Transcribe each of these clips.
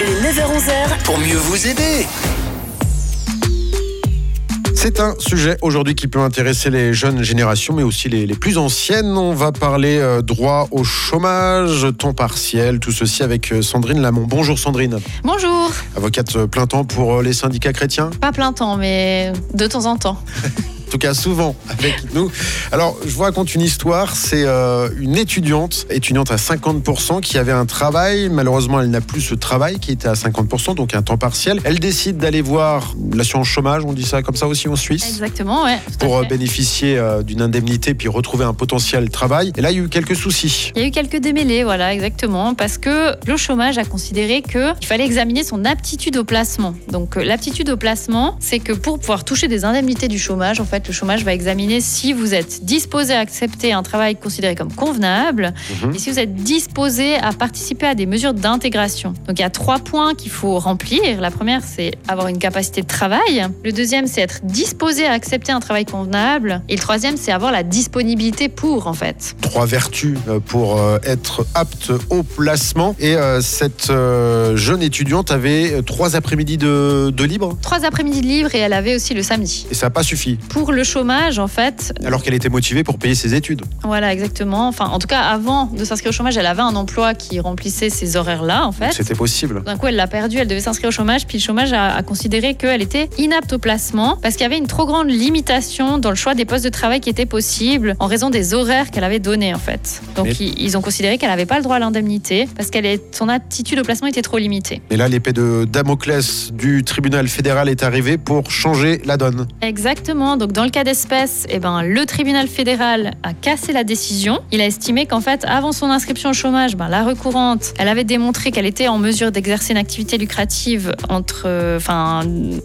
Le 9h-11h, pour mieux vous aider. C'est un sujet aujourd'hui qui peut intéresser les jeunes générations, mais aussi les, les plus anciennes. On va parler euh, droit au chômage, temps partiel, tout ceci avec euh, Sandrine Lamont. Bonjour Sandrine, Bonjour, avocate euh, plein temps pour euh, les syndicats chrétiens, pas plein temps, mais de temps en temps. en tout cas souvent avec nous. Alors je vous raconte une histoire, c'est euh, une étudiante, étudiante à 50% qui avait un travail, malheureusement elle n'a plus ce travail qui était à 50%, donc un temps partiel. Elle décide d'aller voir l'assurance chômage, on dit ça comme ça aussi en Suisse. Exactement, ouais. pour euh, bénéficier euh, d'une indemnité puis retrouver un potentiel travail. Et là, il y a eu quelques soucis. Il y a eu quelques démêlés, voilà, exactement, parce que le chômage a considéré qu'il fallait examiner son aptitude au placement. Donc, l'aptitude au placement, c'est que pour pouvoir toucher des indemnités du chômage, en fait, le chômage va examiner si vous êtes disposé à accepter un travail considéré comme convenable Mhm. et si vous êtes disposé à participer à des mesures d'intégration. Donc, il y a trois points qu'il faut remplir. La première, c'est avoir une capacité de travail. Le deuxième, c'est être disposé à accepter un travail convenable. Et le troisième, c'est avoir la disponibilité pour, en fait. Trois vertus euh, pour euh, être apte au placement. Et euh, cette euh, jeune étudiante avait trois après-midi de, de libre. Trois après-midi de libre et elle avait aussi le samedi. Et ça n'a pas suffi. Pour le chômage, en fait, Alors qu'elle était motivée pour payer ses études. voilà, exactement. Enfin, en tout cas, avant de s'inscrire au chômage, elle avait un emploi qui remplissait ces horaires-là, en fait. C'était possible. D'un coup, elle l'a perdu, elle devait s'inscrire au chômage, puis le chômage a, a considéré qu'elle était inapte au placement parce qu'il y avait une trop grande limitation dans le choix des postes de travail qui étaient possibles en raison des horaires qu'elle avait donnés, en fait. Donc, Mais- ils, ils ont considéré qu'elle n'avait pas le droit à l'indemnité parce qu'elle son aptitude au placement était trop limitée. Et là, l'épée de Damoclès du tribunal fédéral est arrivée pour changer la donne. Exactement. Donc, dans le cas d'espèce, eh ben, le tribunal fédéral a cassé la décision. Il a estimé qu'en fait, avant son inscription au chômage, ben, la recourante, elle avait démontré qu'elle était en mesure d'exercer une activité lucrative entre, euh,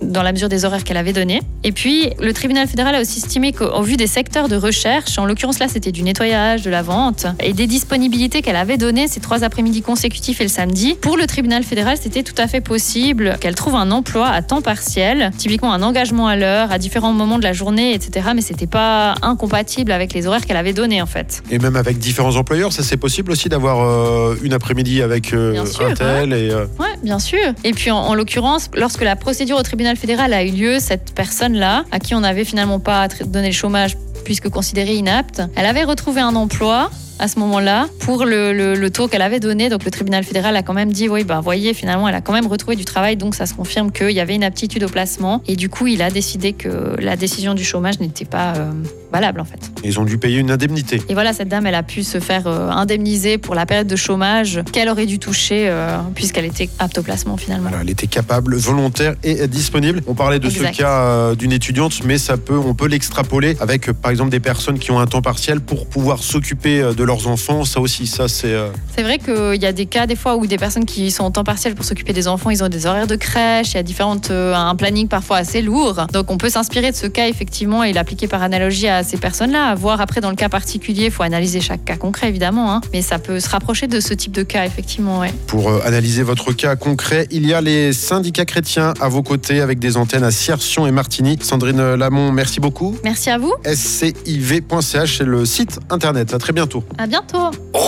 dans la mesure des horaires qu'elle avait donnés. Et puis, le tribunal fédéral a aussi estimé qu'au au vu des secteurs de recherche, en l'occurrence là, c'était du nettoyage, de la vente, et des disponibilités qu'elle avait données ces trois après-midi consécutifs et le samedi, pour le tribunal fédéral, c'était tout à fait possible qu'elle trouve un emploi à temps partiel, typiquement un engagement à l'heure, à différents moments de la journée, etc. Mais c'était pas incompatible avec les horaires qu'elle avait donnés en fait. Et même avec différents employeurs, ça c'est possible aussi d'avoir euh, une après-midi avec euh, sûr, un tel et euh, Ouais, bien sûr. Et puis en, en l'occurrence, lorsque la procédure au tribunal fédéral a eu lieu, cette personne-là, à qui on n'avait finalement pas donné le chômage puisque considérée inapte, elle avait retrouvé un emploi à ce moment-là pour le, le- le taux qu'elle avait donné. Donc le tribunal fédéral a quand même dit, oui, bah voyez, finalement, elle a quand même retrouvé du travail, donc ça se confirme qu'il y avait une aptitude au placement. Et du coup, il a décidé que la décision du chômage n'était pas euh, valable en fait. ils ont dû payer une indemnité. Et voilà, cette dame, elle a pu se faire euh, indemniser pour la période de chômage qu'elle aurait dû toucher euh, puisqu'elle était apte au placement finalement. Voilà, elle était capable, volontaire et disponible. On parlait de Exact. ce cas d'une étudiante, mais ça peut, on peut l'extrapoler avec, par exemple, des personnes qui ont un temps partiel pour pouvoir s'occuper de leurs enfants. Ça aussi, ça c'est. euh, C'est vrai qu'il y a des cas des fois où des personnes qui sont en temps partiel pour s'occuper des enfants, ils ont des horaires de crèche, il y a différentes, euh, un planning parfois assez lourd. Donc on peut s'inspirer de ce cas effectivement et l'appliquer par analogie à ces personnes-là. À voir après dans le cas particulier, il faut analyser chaque cas concret évidemment, hein. mais ça peut se rapprocher de ce type de cas effectivement. Ouais. Pour euh, analyser votre cas concret, il y a les syndicats chrétiens à vos côtés avec des antennes à Ciersion et Martigny. Sandrine Lamont, merci beaucoup. Merci à vous, sciv.ch, c'est le site internet. À très bientôt. À bientôt.